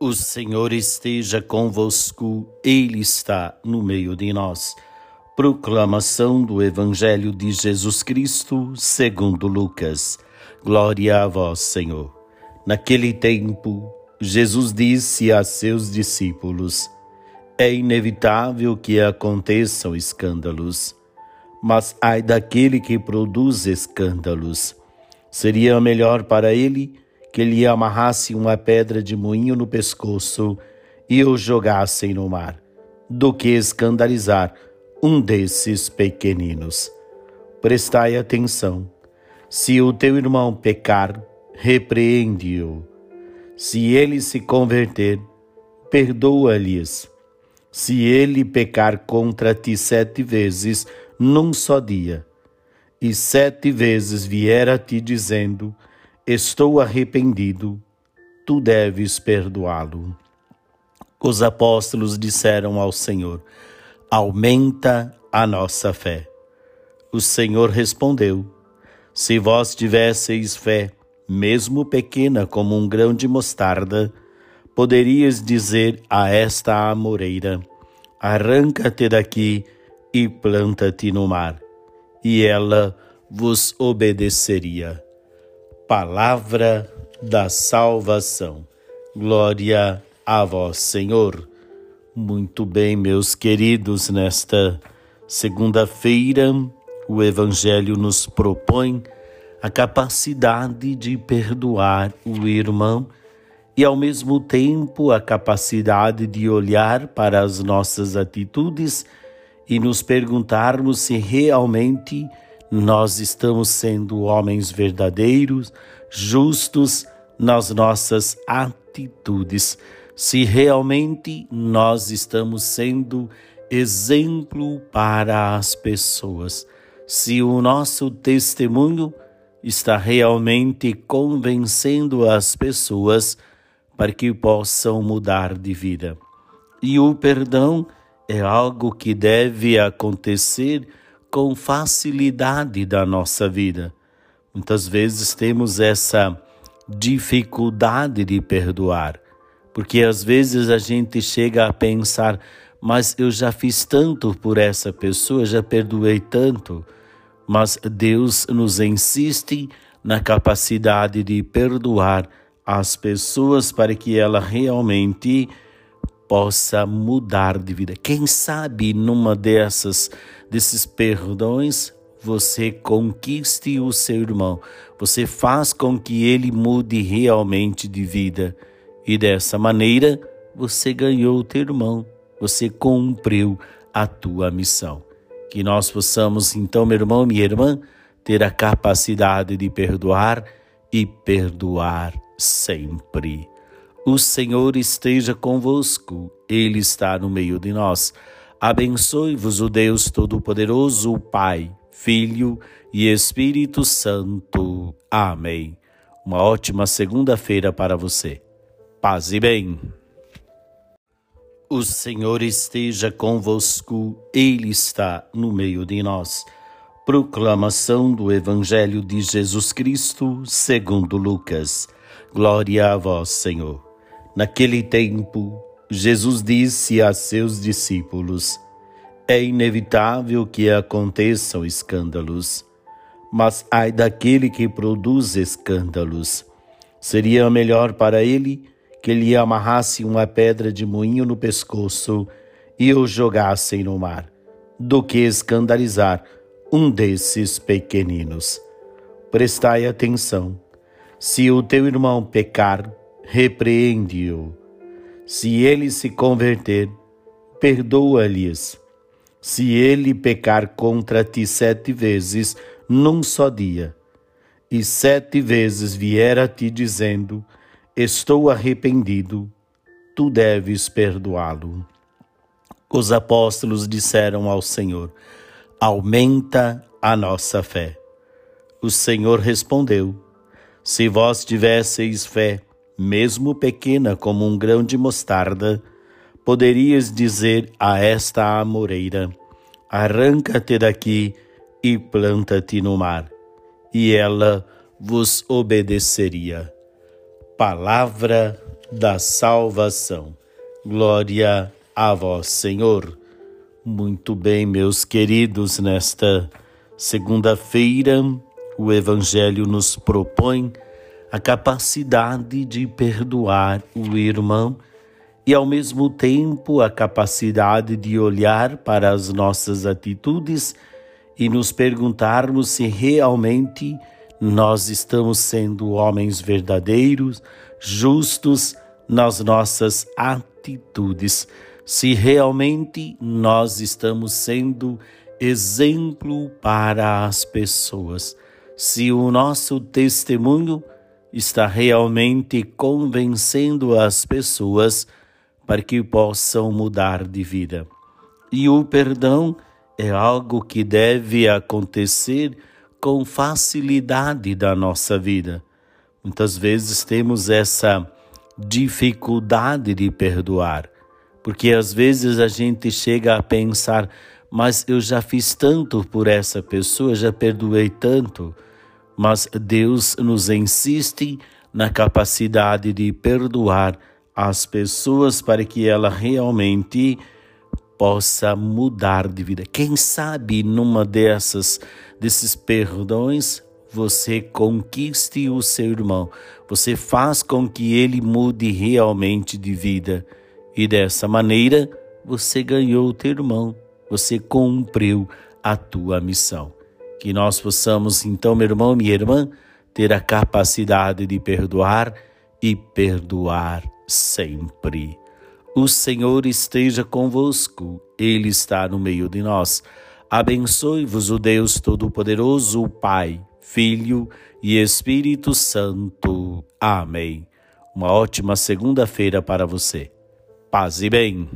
O Senhor esteja convosco, Ele está no meio de nós. Proclamação do Evangelho de Jesus Cristo, segundo Lucas. Glória a vós, Senhor. Naquele tempo, Jesus disse a seus discípulos: É inevitável que aconteçam escândalos, mas ai daquele que produz escândalos. Seria melhor para ele que lhe amarrasse uma pedra de moinho no pescoço e o jogassem no mar, do que escandalizar um desses pequeninos. Prestai atenção. Se o teu irmão pecar, repreende-o. Se ele se converter, perdoa-lhes. Se ele pecar contra ti sete vezes num só dia, e sete vezes vier a ti dizendo: Estou arrependido, tu deves perdoá-lo. Os apóstolos disseram ao Senhor: Aumenta a nossa fé. O Senhor respondeu: Se vós tivesseis fé, mesmo pequena como um grão de mostarda, poderias dizer a esta amoreira: Arranca-te daqui e planta-te no mar, e ela vos obedeceria palavra da salvação. Glória a vós, Senhor. Muito bem, meus queridos, nesta segunda-feira, o Evangelho nos propõe a capacidade de perdoar o irmão e, ao mesmo tempo, a capacidade de olhar para as nossas atitudes e nos perguntarmos se realmente nós estamos sendo homens verdadeiros, justos nas nossas atitudes, se realmente nós estamos sendo exemplo para as pessoas, se o nosso testemunho está realmente convencendo as pessoas para que possam mudar de vida. E o perdão é algo que deve acontecer com facilidade da nossa vida. Muitas vezes temos essa dificuldade de perdoar, porque às vezes a gente chega a pensar, mas eu já fiz tanto por essa pessoa, já perdoei tanto. Mas Deus nos insiste na capacidade de perdoar as pessoas para que ela realmente possa mudar de vida. Quem sabe numa dessas desses perdões você conquiste o seu irmão, você faz com que ele mude realmente de vida e dessa maneira você ganhou o teu irmão, você cumpriu a tua missão. Que nós possamos então, meu irmão, minha irmã, ter a capacidade de perdoar e perdoar sempre. O Senhor esteja convosco, Ele está no meio de nós. Abençoe-vos o Deus Todo-Poderoso, o Pai, Filho e Espírito Santo. Amém. Uma ótima segunda-feira para você. Paz e bem. O Senhor esteja convosco, Ele está no meio de nós. Proclamação do Evangelho de Jesus Cristo, segundo Lucas. Glória a vós, Senhor. Naquele tempo, Jesus disse a seus discípulos: É inevitável que aconteçam escândalos, mas ai daquele que produz escândalos. Seria melhor para ele que lhe amarrasse uma pedra de moinho no pescoço e o jogassem no mar, do que escandalizar um desses pequeninos. Prestai atenção. Se o teu irmão pecar, repreende-o. Se ele se converter, perdoa-lhes. Se ele pecar contra ti sete vezes num só dia, e sete vezes vier a ti dizendo: Estou arrependido, tu deves perdoá-lo. Os apóstolos disseram ao Senhor: Aumenta a nossa fé. O Senhor respondeu: Se vós tivesseis fé, mesmo pequena como um grão de mostarda, poderias dizer a esta amoreira: Arranca-te daqui e planta-te no mar, e ela vos obedeceria. Palavra da salvação. Glória a vós, Senhor. Muito bem, meus queridos, nesta segunda-feira, o Evangelho nos propõe a capacidade de perdoar o irmão e, ao mesmo tempo, a capacidade de olhar para as nossas atitudes e nos perguntarmos se realmente nós estamos sendo homens verdadeiros, justos nas nossas atitudes, se realmente nós estamos sendo exemplo para as pessoas, se o nosso testemunho está realmente convencendo as pessoas para que possam mudar de vida. E o perdão é algo que deve acontecer com facilidade da nossa vida. Muitas vezes temos essa dificuldade de perdoar, porque às vezes a gente chega a pensar, mas eu já fiz tanto por essa pessoa, já perdoei tanto. Mas Deus nos insiste na capacidade de perdoar as pessoas para que ela realmente possa mudar de vida. Quem sabe numa dessas desses perdões você conquiste o seu irmão, você faz com que ele mude realmente de vida e dessa maneira você ganhou o teu irmão, você cumpriu a tua missão. Que nós possamos então, meu irmão, minha irmã, ter a capacidade de perdoar e perdoar sempre. O Senhor esteja convosco, Ele está no meio de nós. Abençoe-vos o Deus Todo-Poderoso, o Pai, Filho e Espírito Santo. Amém. Uma ótima segunda-feira para você. Paz e bem.